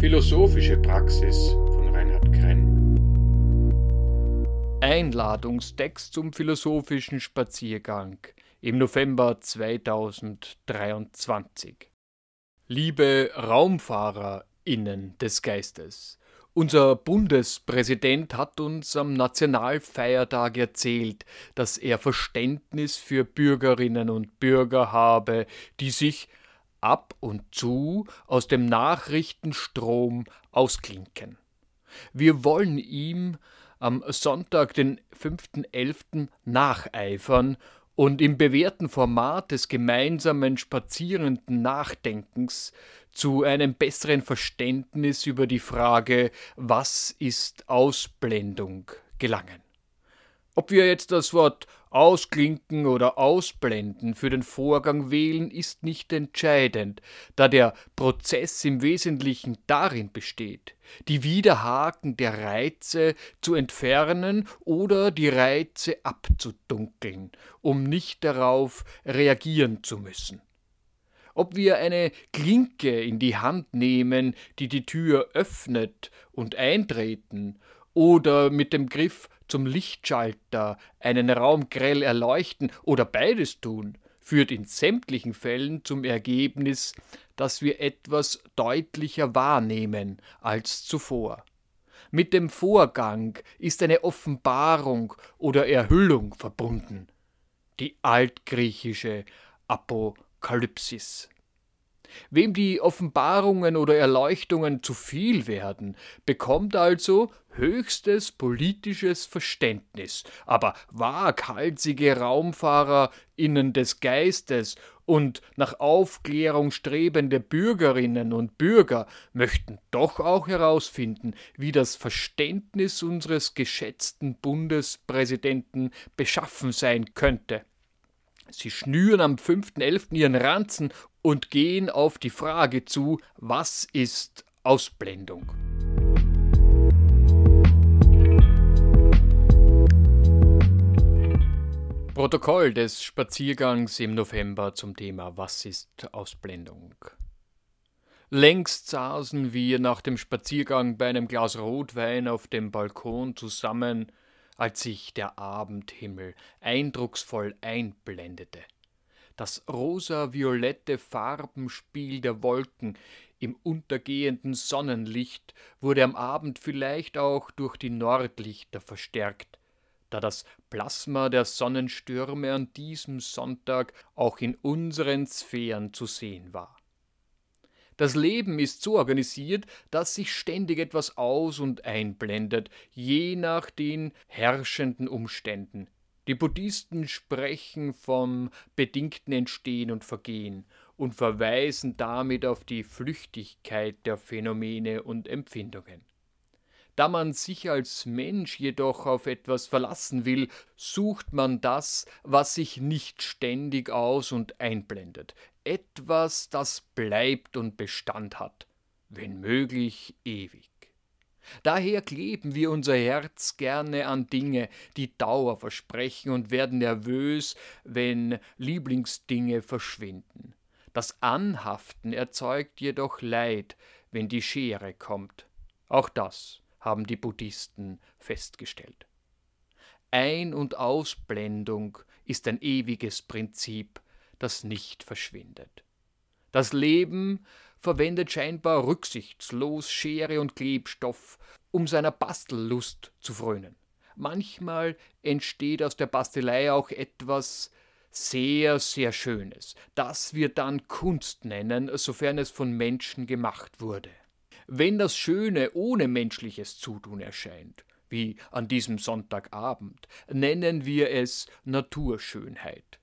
Philosophische Praxis von Reinhard Krenn. Einladungstext zum philosophischen Spaziergang im November 2023. Liebe RaumfahrerInnen des Geistes, unser Bundespräsident hat uns am Nationalfeiertag erzählt, dass er Verständnis für Bürgerinnen und Bürger habe, die sich ab und zu aus dem Nachrichtenstrom ausklinken. Wir wollen ihm am Sonntag, den 5.11. nacheifern und im bewährten Format des gemeinsamen spazierenden Nachdenkens zu einem besseren Verständnis über die Frage, was ist Ausblendung gelangen. Ob wir jetzt das Wort ausklinken oder ausblenden für den Vorgang wählen, ist nicht entscheidend, da der Prozess im Wesentlichen darin besteht, die Widerhaken der Reize zu entfernen oder die Reize abzudunkeln, um nicht darauf reagieren zu müssen. Ob wir eine Klinke in die Hand nehmen, die die Tür öffnet und eintreten, oder mit dem Griff zum Lichtschalter einen Raum grell erleuchten oder beides tun, führt in sämtlichen Fällen zum Ergebnis, dass wir etwas deutlicher wahrnehmen als zuvor. Mit dem Vorgang ist eine Offenbarung oder Erhüllung verbunden, die altgriechische Apokalypsis. Wem die Offenbarungen oder Erleuchtungen zu viel werden, bekommt also höchstes politisches Verständnis, aber waghalsige RaumfahrerInnen des Geistes und nach Aufklärung strebende Bürgerinnen und Bürger möchten doch auch herausfinden, wie das Verständnis unseres geschätzten Bundespräsidenten beschaffen sein könnte. Sie schnüren am 5.11. ihren Ranzen und gehen auf die Frage zu, was ist Ausblendung? Protokoll des Spaziergangs im November zum Thema Was ist Ausblendung? Längst saßen wir nach dem Spaziergang bei einem Glas Rotwein auf dem Balkon zusammen, als sich der Abendhimmel eindrucksvoll einblendete. Das rosa-violette Farbenspiel der Wolken im untergehenden Sonnenlicht wurde am Abend vielleicht auch durch die Nordlichter verstärkt, da das Plasma der Sonnenstürme an diesem Sonntag auch in unseren Sphären zu sehen war. Das Leben ist so organisiert, dass sich ständig etwas aus und einblendet, je nach den herrschenden Umständen, die Buddhisten sprechen vom bedingten Entstehen und Vergehen und verweisen damit auf die Flüchtigkeit der Phänomene und Empfindungen. Da man sich als Mensch jedoch auf etwas verlassen will, sucht man das, was sich nicht ständig aus und einblendet, etwas, das bleibt und Bestand hat, wenn möglich ewig. Daher kleben wir unser Herz gerne an Dinge, die Dauer versprechen und werden nervös, wenn Lieblingsdinge verschwinden. Das Anhaften erzeugt jedoch Leid, wenn die Schere kommt. Auch das haben die Buddhisten festgestellt. Ein- und Ausblendung ist ein ewiges Prinzip, das nicht verschwindet. Das Leben verwendet scheinbar rücksichtslos Schere und Klebstoff, um seiner Bastellust zu frönen. Manchmal entsteht aus der Bastelei auch etwas sehr, sehr Schönes, das wir dann Kunst nennen, sofern es von Menschen gemacht wurde. Wenn das Schöne ohne menschliches Zutun erscheint, wie an diesem Sonntagabend, nennen wir es Naturschönheit.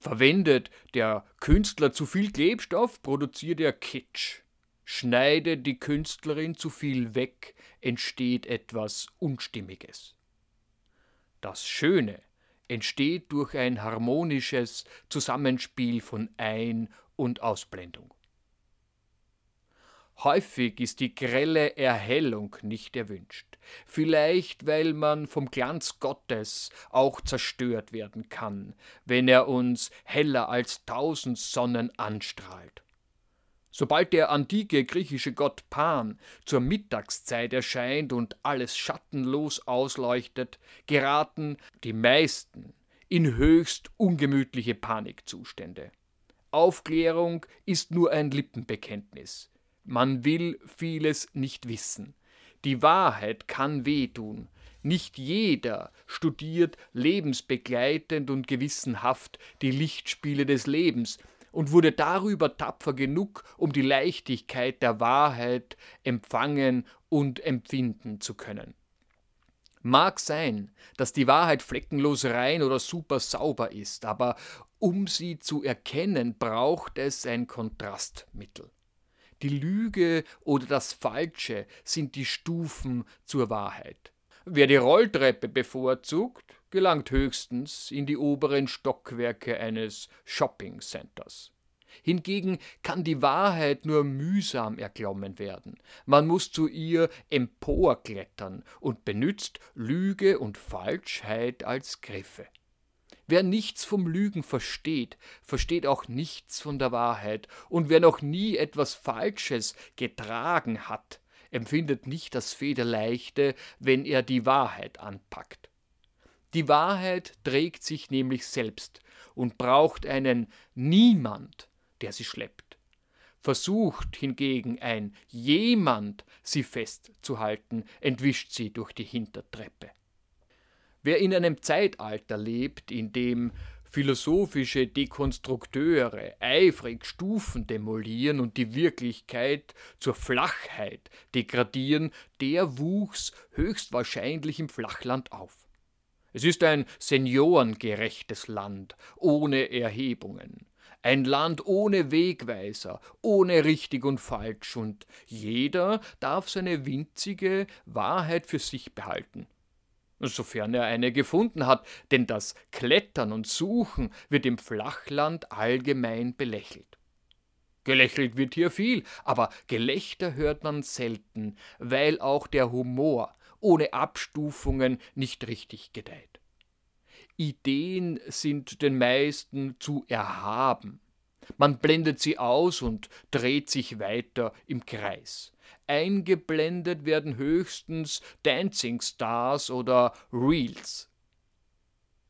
Verwendet der Künstler zu viel Klebstoff, produziert er Kitsch. Schneidet die Künstlerin zu viel weg, entsteht etwas Unstimmiges. Das Schöne entsteht durch ein harmonisches Zusammenspiel von Ein- und Ausblendung. Häufig ist die grelle Erhellung nicht erwünscht, vielleicht weil man vom Glanz Gottes auch zerstört werden kann, wenn er uns heller als tausend Sonnen anstrahlt. Sobald der antike griechische Gott Pan zur Mittagszeit erscheint und alles schattenlos ausleuchtet, geraten die meisten in höchst ungemütliche Panikzustände. Aufklärung ist nur ein Lippenbekenntnis. Man will vieles nicht wissen. Die Wahrheit kann wehtun. Nicht jeder studiert lebensbegleitend und gewissenhaft die Lichtspiele des Lebens, und wurde darüber tapfer genug, um die Leichtigkeit der Wahrheit empfangen und empfinden zu können. Mag sein, dass die Wahrheit fleckenlos rein oder super sauber ist, aber um sie zu erkennen, braucht es ein Kontrastmittel. Die Lüge oder das Falsche sind die Stufen zur Wahrheit. Wer die Rolltreppe bevorzugt, gelangt höchstens in die oberen Stockwerke eines Shopping Centers. Hingegen kann die Wahrheit nur mühsam erklommen werden. Man muss zu ihr emporklettern und benützt Lüge und Falschheit als Griffe. Wer nichts vom Lügen versteht, versteht auch nichts von der Wahrheit, und wer noch nie etwas Falsches getragen hat, empfindet nicht das Federleichte, wenn er die Wahrheit anpackt. Die Wahrheit trägt sich nämlich selbst und braucht einen Niemand, der sie schleppt. Versucht hingegen ein Jemand, sie festzuhalten, entwischt sie durch die Hintertreppe. Wer in einem Zeitalter lebt, in dem philosophische Dekonstrukteure eifrig Stufen demolieren und die Wirklichkeit zur Flachheit degradieren, der wuchs höchstwahrscheinlich im Flachland auf. Es ist ein seniorengerechtes Land, ohne Erhebungen. Ein Land ohne Wegweiser, ohne richtig und falsch, und jeder darf seine winzige Wahrheit für sich behalten. Sofern er eine gefunden hat, denn das Klettern und Suchen wird im Flachland allgemein belächelt. Gelächelt wird hier viel, aber Gelächter hört man selten, weil auch der Humor ohne Abstufungen nicht richtig gedeiht. Ideen sind den meisten zu erhaben. Man blendet sie aus und dreht sich weiter im Kreis. Eingeblendet werden höchstens Dancing Stars oder Reels.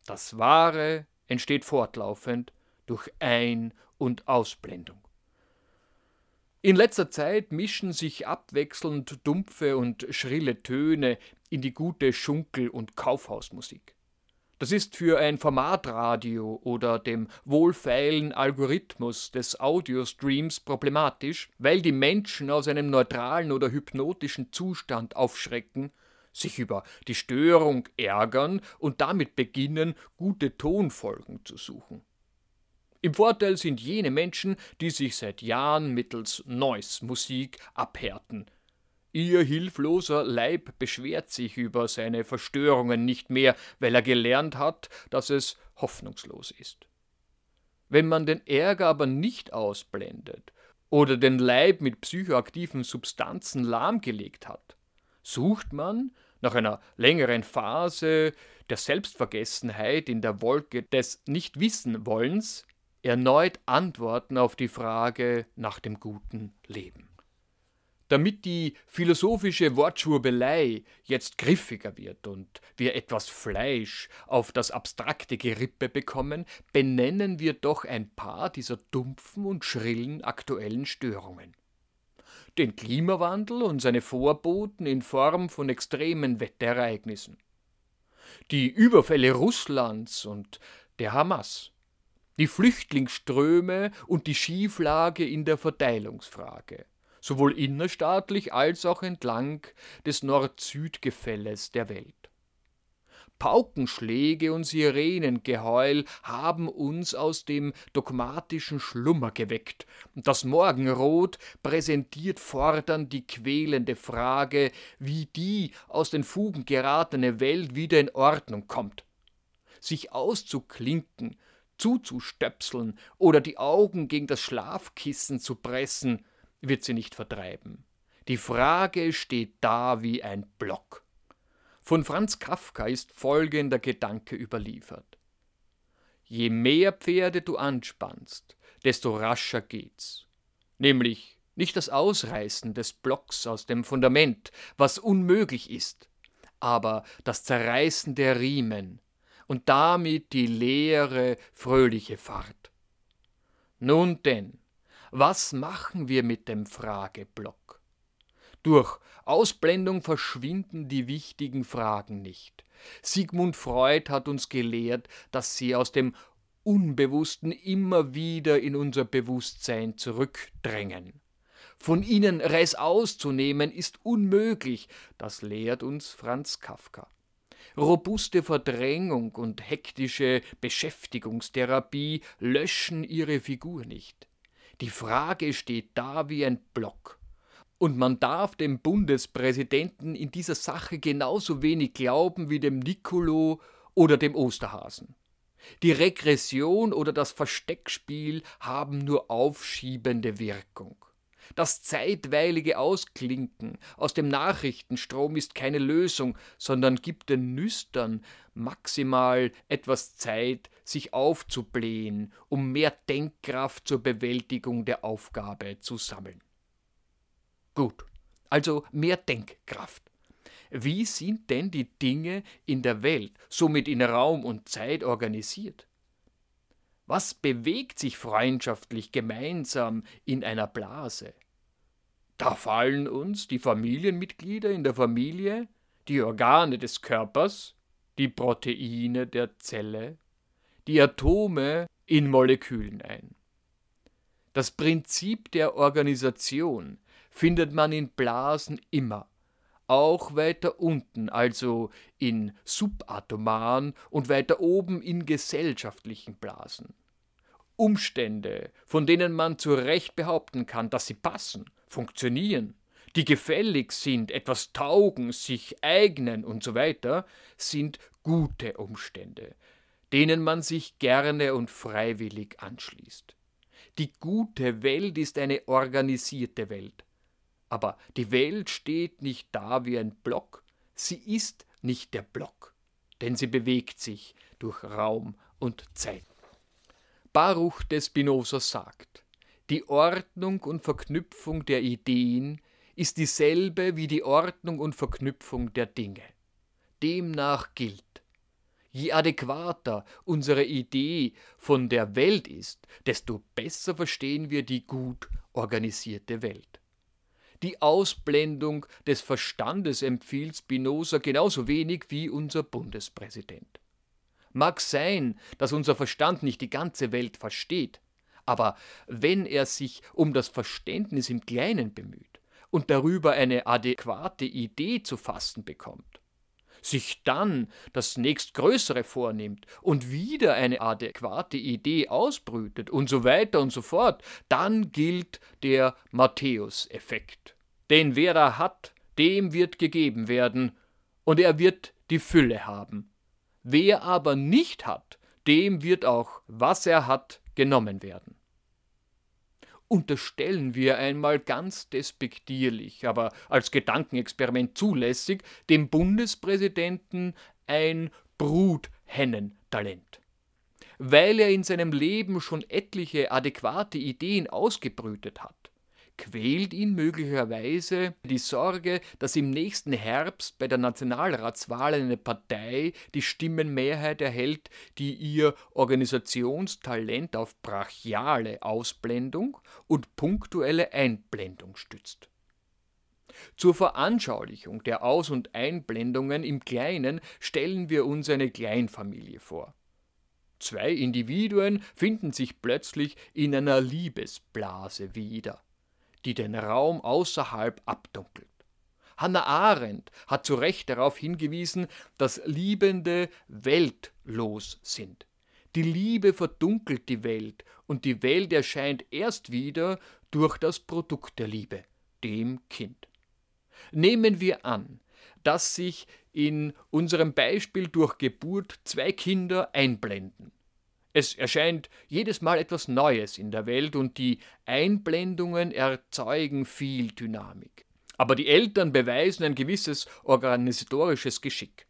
Das Wahre entsteht fortlaufend durch Ein- und Ausblendung. In letzter Zeit mischen sich abwechselnd dumpfe und schrille Töne in die gute Schunkel- und Kaufhausmusik. Das ist für ein Formatradio oder dem wohlfeilen Algorithmus des Audiostreams problematisch, weil die Menschen aus einem neutralen oder hypnotischen Zustand aufschrecken, sich über die Störung ärgern und damit beginnen, gute Tonfolgen zu suchen. Im Vorteil sind jene Menschen, die sich seit Jahren mittels Noise-Musik abhärten. Ihr hilfloser Leib beschwert sich über seine Verstörungen nicht mehr, weil er gelernt hat, dass es hoffnungslos ist. Wenn man den Ärger aber nicht ausblendet oder den Leib mit psychoaktiven Substanzen lahmgelegt hat, sucht man nach einer längeren Phase der Selbstvergessenheit in der Wolke des Nichtwissenwollens erneut Antworten auf die Frage nach dem guten Leben. Damit die philosophische Wortschwurbelei jetzt griffiger wird und wir etwas Fleisch auf das abstrakte Gerippe bekommen, benennen wir doch ein paar dieser dumpfen und schrillen aktuellen Störungen. Den Klimawandel und seine Vorboten in Form von extremen Wetterereignissen. Die Überfälle Russlands und der Hamas die Flüchtlingsströme und die Schieflage in der Verteilungsfrage, sowohl innerstaatlich als auch entlang des Nord-Süd-Gefälles der Welt. Paukenschläge und Sirenengeheul haben uns aus dem dogmatischen Schlummer geweckt, und das Morgenrot präsentiert fordernd die quälende Frage, wie die aus den Fugen geratene Welt wieder in Ordnung kommt. Sich auszuklinken, zuzustöpseln oder die Augen gegen das Schlafkissen zu pressen, wird sie nicht vertreiben. Die Frage steht da wie ein Block. Von Franz Kafka ist folgender Gedanke überliefert. Je mehr Pferde du anspannst, desto rascher geht's. Nämlich nicht das Ausreißen des Blocks aus dem Fundament, was unmöglich ist, aber das Zerreißen der Riemen und damit die leere, fröhliche Fahrt. Nun denn, was machen wir mit dem Frageblock? Durch Ausblendung verschwinden die wichtigen Fragen nicht. Sigmund Freud hat uns gelehrt, dass sie aus dem Unbewussten immer wieder in unser Bewusstsein zurückdrängen. Von ihnen Reiß auszunehmen ist unmöglich, das lehrt uns Franz Kafka. Robuste Verdrängung und hektische Beschäftigungstherapie löschen ihre Figur nicht. Die Frage steht da wie ein Block. Und man darf dem Bundespräsidenten in dieser Sache genauso wenig glauben wie dem Nicolo oder dem Osterhasen. Die Regression oder das Versteckspiel haben nur aufschiebende Wirkung. Das zeitweilige Ausklinken aus dem Nachrichtenstrom ist keine Lösung, sondern gibt den Nüstern maximal etwas Zeit, sich aufzublähen, um mehr Denkkraft zur Bewältigung der Aufgabe zu sammeln. Gut, also mehr Denkkraft. Wie sind denn die Dinge in der Welt, somit in Raum und Zeit organisiert? Was bewegt sich freundschaftlich gemeinsam in einer Blase? Da fallen uns die Familienmitglieder in der Familie, die Organe des Körpers, die Proteine der Zelle, die Atome in Molekülen ein. Das Prinzip der Organisation findet man in Blasen immer, auch weiter unten, also in subatomaren und weiter oben in gesellschaftlichen Blasen. Umstände, von denen man zu Recht behaupten kann, dass sie passen, funktionieren, die gefällig sind, etwas taugen, sich eignen und so weiter, sind gute Umstände, denen man sich gerne und freiwillig anschließt. Die gute Welt ist eine organisierte Welt, aber die Welt steht nicht da wie ein Block, sie ist nicht der Block, denn sie bewegt sich durch Raum und Zeit. Baruch de Spinoza sagt, die Ordnung und Verknüpfung der Ideen ist dieselbe wie die Ordnung und Verknüpfung der Dinge. Demnach gilt, je adäquater unsere Idee von der Welt ist, desto besser verstehen wir die gut organisierte Welt. Die Ausblendung des Verstandes empfiehlt Spinoza genauso wenig wie unser Bundespräsident. Mag sein, dass unser Verstand nicht die ganze Welt versteht, aber wenn er sich um das Verständnis im Kleinen bemüht und darüber eine adäquate Idee zu fassen bekommt, sich dann das nächstgrößere vornimmt und wieder eine adäquate Idee ausbrütet und so weiter und so fort, dann gilt der Matthäus-Effekt. Denn wer da hat, dem wird gegeben werden, und er wird die Fülle haben. Wer aber nicht hat, dem wird auch, was er hat, genommen werden. Unterstellen wir einmal ganz despektierlich, aber als Gedankenexperiment zulässig, dem Bundespräsidenten ein Bruthennentalent. Weil er in seinem Leben schon etliche adäquate Ideen ausgebrütet hat, quält ihn möglicherweise die Sorge, dass im nächsten Herbst bei der Nationalratswahl eine Partei die Stimmenmehrheit erhält, die ihr Organisationstalent auf brachiale Ausblendung und punktuelle Einblendung stützt. Zur Veranschaulichung der Aus- und Einblendungen im Kleinen stellen wir uns eine Kleinfamilie vor. Zwei Individuen finden sich plötzlich in einer Liebesblase wieder die den Raum außerhalb abdunkelt. Hannah Arendt hat zu Recht darauf hingewiesen, dass Liebende weltlos sind. Die Liebe verdunkelt die Welt und die Welt erscheint erst wieder durch das Produkt der Liebe, dem Kind. Nehmen wir an, dass sich in unserem Beispiel durch Geburt zwei Kinder einblenden. Es erscheint jedes Mal etwas Neues in der Welt und die Einblendungen erzeugen viel Dynamik. Aber die Eltern beweisen ein gewisses organisatorisches Geschick.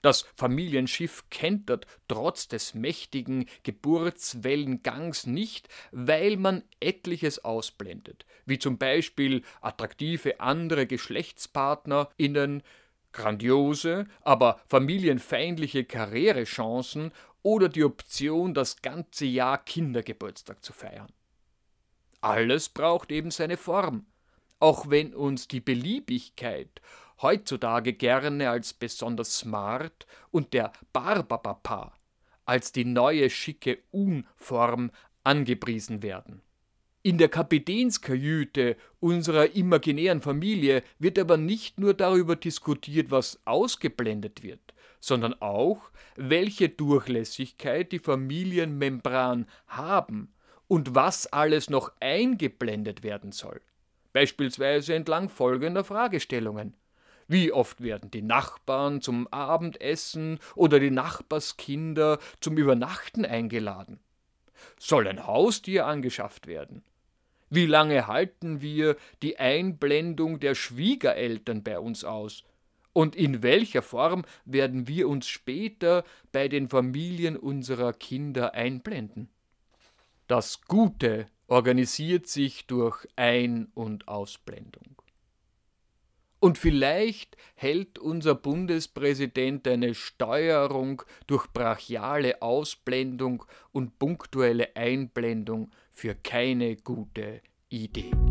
Das Familienschiff kentert trotz des mächtigen Geburtswellengangs nicht, weil man etliches ausblendet, wie zum Beispiel attraktive andere GeschlechtspartnerInnen, grandiose, aber familienfeindliche Karrierechancen oder die Option, das ganze Jahr Kindergeburtstag zu feiern. Alles braucht eben seine Form, auch wenn uns die Beliebigkeit heutzutage gerne als besonders smart und der Barbapapa als die neue schicke Unform angepriesen werden. In der Kapitänskajüte unserer imaginären Familie wird aber nicht nur darüber diskutiert, was ausgeblendet wird, sondern auch, welche Durchlässigkeit die Familienmembran haben und was alles noch eingeblendet werden soll. Beispielsweise entlang folgender Fragestellungen. Wie oft werden die Nachbarn zum Abendessen oder die Nachbarskinder zum Übernachten eingeladen? Soll ein Haustier angeschafft werden? Wie lange halten wir die Einblendung der Schwiegereltern bei uns aus? Und in welcher Form werden wir uns später bei den Familien unserer Kinder einblenden? Das Gute organisiert sich durch Ein- und Ausblendung. Und vielleicht hält unser Bundespräsident eine Steuerung durch brachiale Ausblendung und punktuelle Einblendung für keine gute Idee.